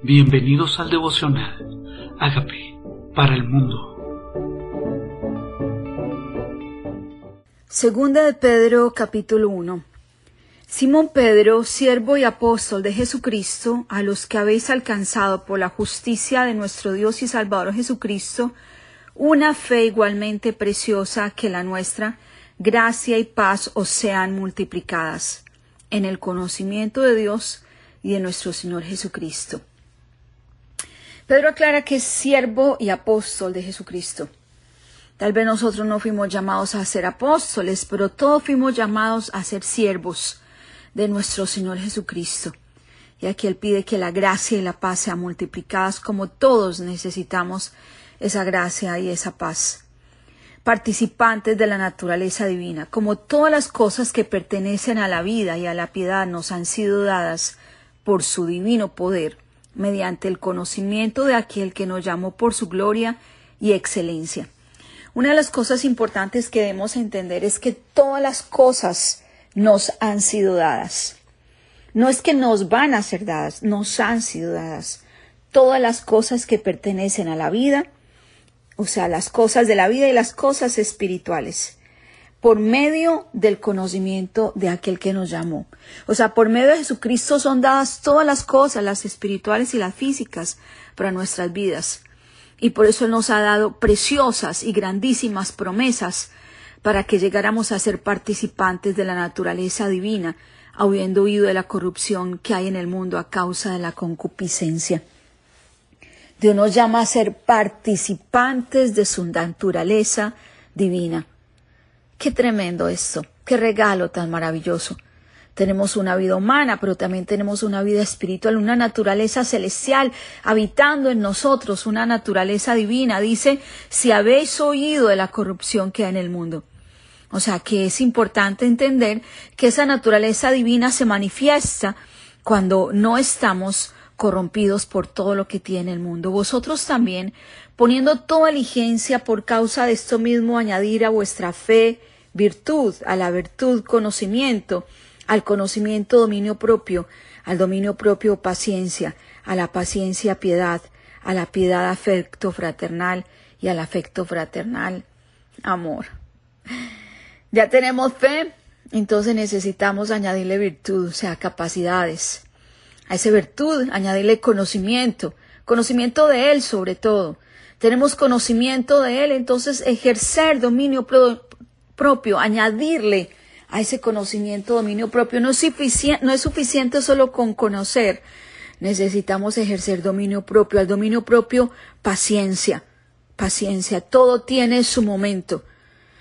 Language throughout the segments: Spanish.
Bienvenidos al devocional. Hágame para el mundo. Segunda de Pedro capítulo 1. Simón Pedro, siervo y apóstol de Jesucristo, a los que habéis alcanzado por la justicia de nuestro Dios y Salvador Jesucristo, una fe igualmente preciosa que la nuestra, gracia y paz os sean multiplicadas en el conocimiento de Dios y de nuestro Señor Jesucristo. Pedro aclara que es siervo y apóstol de Jesucristo. Tal vez nosotros no fuimos llamados a ser apóstoles, pero todos fuimos llamados a ser siervos de nuestro Señor Jesucristo. Y aquí Él pide que la gracia y la paz sean multiplicadas como todos necesitamos esa gracia y esa paz. Participantes de la naturaleza divina, como todas las cosas que pertenecen a la vida y a la piedad nos han sido dadas por su divino poder mediante el conocimiento de aquel que nos llamó por su gloria y excelencia. Una de las cosas importantes que debemos entender es que todas las cosas nos han sido dadas. No es que nos van a ser dadas, nos han sido dadas. Todas las cosas que pertenecen a la vida, o sea, las cosas de la vida y las cosas espirituales por medio del conocimiento de aquel que nos llamó. O sea, por medio de Jesucristo son dadas todas las cosas, las espirituales y las físicas, para nuestras vidas. Y por eso Él nos ha dado preciosas y grandísimas promesas para que llegáramos a ser participantes de la naturaleza divina, habiendo huido de la corrupción que hay en el mundo a causa de la concupiscencia. Dios nos llama a ser participantes de su naturaleza divina. Qué tremendo esto, qué regalo tan maravilloso. Tenemos una vida humana, pero también tenemos una vida espiritual, una naturaleza celestial habitando en nosotros, una naturaleza divina. Dice, si habéis oído de la corrupción que hay en el mundo. O sea que es importante entender que esa naturaleza divina se manifiesta cuando no estamos corrompidos por todo lo que tiene el mundo. Vosotros también, poniendo toda diligencia por causa de esto mismo, añadir a vuestra fe virtud, a la virtud conocimiento, al conocimiento dominio propio, al dominio propio paciencia, a la paciencia piedad, a la piedad afecto fraternal y al afecto fraternal amor. Ya tenemos fe, entonces necesitamos añadirle virtud, o sea, capacidades. A esa virtud añadirle conocimiento, conocimiento de Él sobre todo. Tenemos conocimiento de Él, entonces ejercer dominio propio, añadirle a ese conocimiento dominio propio. No es, suficiente, no es suficiente solo con conocer, necesitamos ejercer dominio propio. Al dominio propio, paciencia, paciencia. Todo tiene su momento.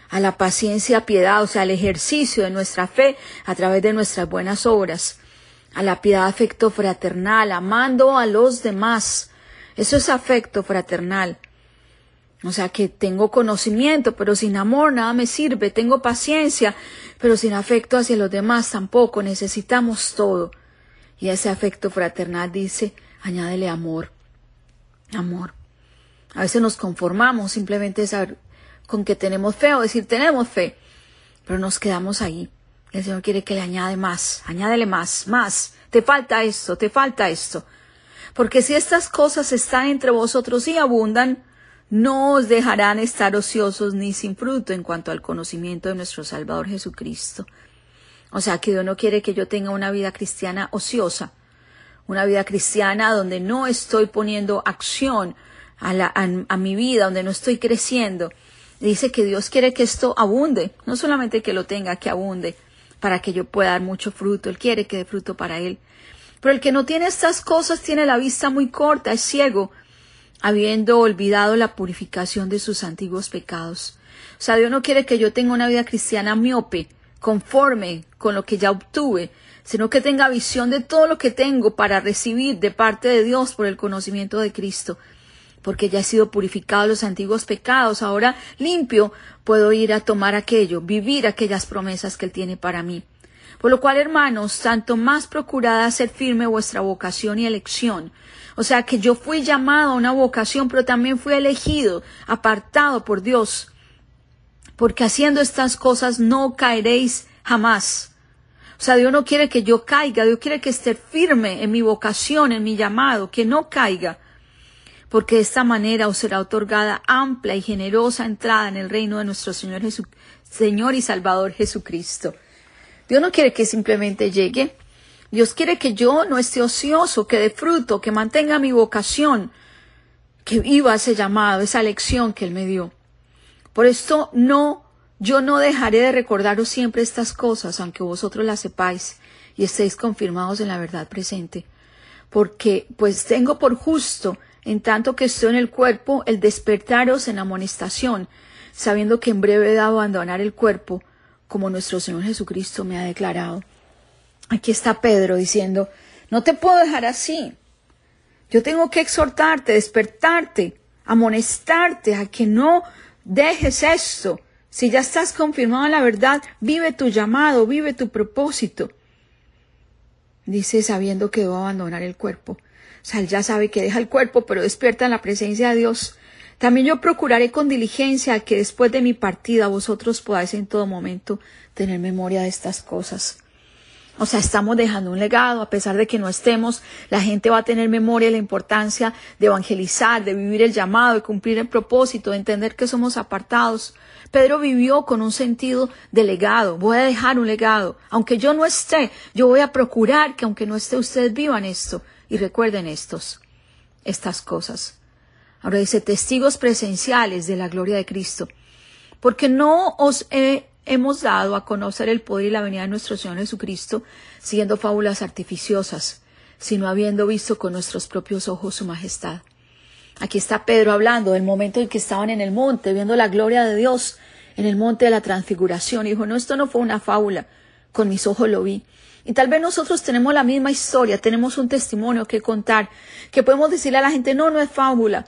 A la paciencia, piedad, o sea, al ejercicio de nuestra fe a través de nuestras buenas obras. A la piedad, afecto fraternal, amando a los demás. Eso es afecto fraternal. O sea que tengo conocimiento, pero sin amor nada me sirve. Tengo paciencia, pero sin afecto hacia los demás tampoco. Necesitamos todo. Y ese afecto fraternal dice, añádele amor. Amor. A veces nos conformamos simplemente con que tenemos fe o decir tenemos fe, pero nos quedamos ahí. El Señor quiere que le añade más, añádele más, más. Te falta esto, te falta esto. Porque si estas cosas están entre vosotros y abundan, no os dejarán estar ociosos ni sin fruto en cuanto al conocimiento de nuestro Salvador Jesucristo. O sea que Dios no quiere que yo tenga una vida cristiana ociosa, una vida cristiana donde no estoy poniendo acción a, la, a, mi vida, donde no estoy creciendo. Dice que Dios quiere que esto abunde, no solamente que lo tenga, que abunde, para que yo pueda dar mucho fruto. Él quiere que dé fruto para Él. Pero el que no tiene estas cosas tiene la vista muy corta, es ciego, habiendo olvidado la purificación de sus antiguos pecados. O sea, Dios no quiere que yo tenga una vida cristiana miope, conforme con lo que ya obtuve, sino que tenga visión de todo lo que tengo para recibir de parte de Dios por el conocimiento de Cristo, porque ya he sido purificado los antiguos pecados, ahora limpio puedo ir a tomar aquello, vivir aquellas promesas que Él tiene para mí. Por lo cual, hermanos, tanto más procurad hacer firme vuestra vocación y elección, o sea que yo fui llamado a una vocación, pero también fui elegido, apartado por Dios. Porque haciendo estas cosas no caeréis jamás. O sea, Dios no quiere que yo caiga, Dios quiere que esté firme en mi vocación, en mi llamado, que no caiga, porque de esta manera os será otorgada amplia y generosa entrada en el reino de nuestro Señor, Señor y Salvador Jesucristo. Dios no quiere que simplemente llegue, Dios quiere que yo no esté ocioso, que dé fruto, que mantenga mi vocación, que viva ese llamado, esa lección que Él me dio. Por esto no, yo no dejaré de recordaros siempre estas cosas, aunque vosotros las sepáis y estéis confirmados en la verdad presente. Porque pues tengo por justo, en tanto que estoy en el cuerpo, el despertaros en amonestación, sabiendo que en breve he de abandonar el cuerpo, como nuestro Señor Jesucristo me ha declarado. Aquí está Pedro diciendo, no te puedo dejar así. Yo tengo que exhortarte, despertarte, amonestarte a que no dejes esto. Si ya estás confirmado en la verdad, vive tu llamado, vive tu propósito. Dice sabiendo que debo abandonar el cuerpo. O sea, él ya sabe que deja el cuerpo, pero despierta en la presencia de Dios. También yo procuraré con diligencia que después de mi partida vosotros podáis en todo momento tener memoria de estas cosas. O sea, estamos dejando un legado, a pesar de que no estemos, la gente va a tener memoria de la importancia de evangelizar, de vivir el llamado, de cumplir el propósito, de entender que somos apartados. Pedro vivió con un sentido de legado, voy a dejar un legado. Aunque yo no esté, yo voy a procurar que aunque no esté, ustedes vivan esto y recuerden estos, estas cosas. Ahora dice testigos presenciales de la gloria de Cristo, porque no os he hemos dado a conocer el poder y la venida de nuestro Señor Jesucristo, siguiendo fábulas artificiosas, sino habiendo visto con nuestros propios ojos su majestad. Aquí está Pedro hablando del momento en que estaban en el monte, viendo la gloria de Dios en el monte de la transfiguración. Y dijo, no, esto no fue una fábula, con mis ojos lo vi. Y tal vez nosotros tenemos la misma historia, tenemos un testimonio que contar, que podemos decirle a la gente, no, no es fábula.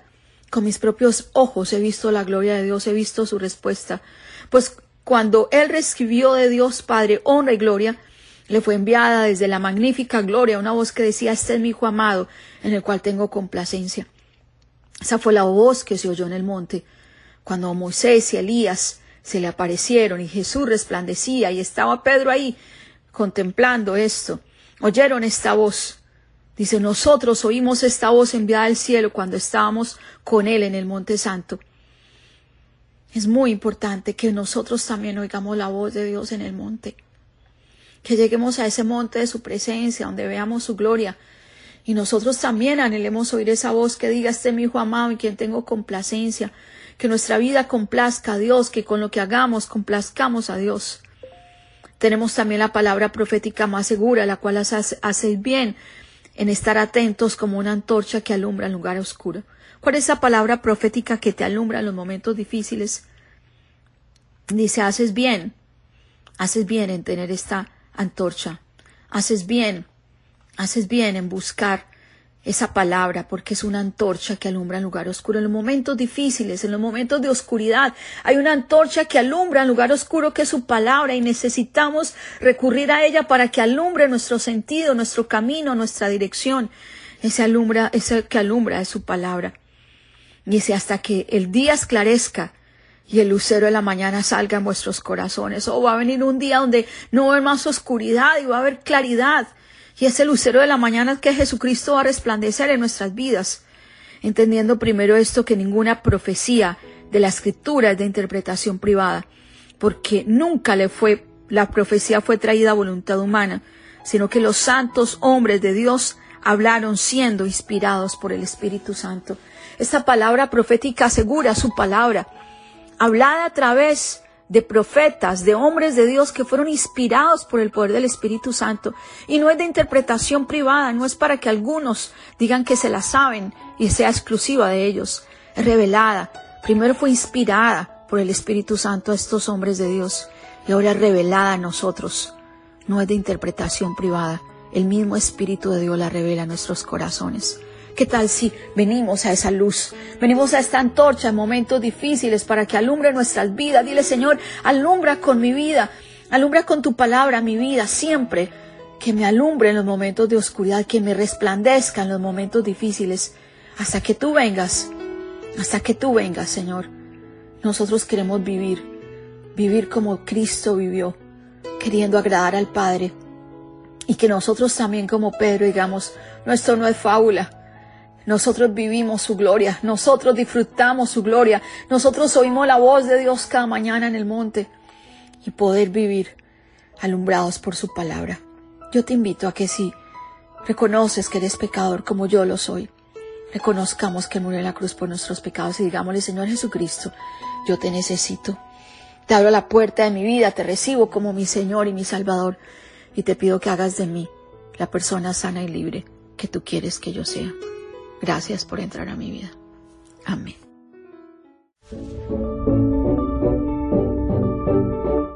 Con mis propios ojos he visto la gloria de Dios, he visto su respuesta. Pues cuando él recibió de Dios Padre honra y gloria, le fue enviada desde la magnífica gloria una voz que decía, este es mi hijo amado, en el cual tengo complacencia. Esa fue la voz que se oyó en el monte, cuando Moisés y Elías se le aparecieron y Jesús resplandecía y estaba Pedro ahí contemplando esto. Oyeron esta voz. Dice, nosotros oímos esta voz enviada del cielo cuando estábamos con él en el monte santo. Es muy importante que nosotros también oigamos la voz de Dios en el monte, que lleguemos a ese monte de su presencia, donde veamos su gloria, y nosotros también anhelemos oír esa voz que diga, este mi hijo amado en quien tengo complacencia, que nuestra vida complazca a Dios, que con lo que hagamos complazcamos a Dios. Tenemos también la palabra profética más segura, la cual hacéis bien en estar atentos como una antorcha que alumbra el lugar oscuro. ¿Cuál es esa palabra profética que te alumbra en los momentos difíciles? Dice, haces bien, haces bien en tener esta antorcha, haces bien, haces bien en buscar esa palabra porque es una antorcha que alumbra en lugar oscuro. En los momentos difíciles, en los momentos de oscuridad, hay una antorcha que alumbra en lugar oscuro que es su palabra y necesitamos recurrir a ella para que alumbre nuestro sentido, nuestro camino, nuestra dirección. Ese alumbra, ese que alumbra es su palabra. Dice hasta que el día esclarezca y el lucero de la mañana salga en vuestros corazones. O oh, va a venir un día donde no va a haber más oscuridad y va a haber claridad. Y ese lucero de la mañana que Jesucristo va a resplandecer en nuestras vidas. Entendiendo primero esto que ninguna profecía de la escritura es de interpretación privada, porque nunca le fue, la profecía fue traída a voluntad humana, sino que los santos hombres de Dios hablaron siendo inspirados por el Espíritu Santo. Esta palabra profética asegura su palabra, hablada a través de profetas, de hombres de Dios que fueron inspirados por el poder del Espíritu Santo. Y no es de interpretación privada, no es para que algunos digan que se la saben y sea exclusiva de ellos. Es revelada. Primero fue inspirada por el Espíritu Santo a estos hombres de Dios y ahora es revelada a nosotros. No es de interpretación privada. El mismo Espíritu de Dios la revela a nuestros corazones. ¿Qué tal si venimos a esa luz? Venimos a esta antorcha en momentos difíciles para que alumbre nuestras vidas. Dile, Señor, alumbra con mi vida, alumbra con tu palabra mi vida siempre. Que me alumbre en los momentos de oscuridad, que me resplandezca en los momentos difíciles, hasta que tú vengas, hasta que tú vengas, Señor. Nosotros queremos vivir, vivir como Cristo vivió, queriendo agradar al Padre, Y que nosotros también como Pedro digamos, nuestro no es fábula, nosotros vivimos su gloria, nosotros disfrutamos su gloria, nosotros oímos la voz de Dios cada mañana en el monte y poder vivir alumbrados por su palabra. Yo te invito a que si reconoces que eres pecador como yo lo soy, reconozcamos que murió en la cruz por nuestros pecados y digámosle, Señor Jesucristo, yo te necesito. Te abro la puerta de mi vida, te recibo como mi Señor y mi Salvador y te pido que hagas de mí la persona sana y libre que tú quieres que yo sea. Gracias por entrar a mi vida. Amén.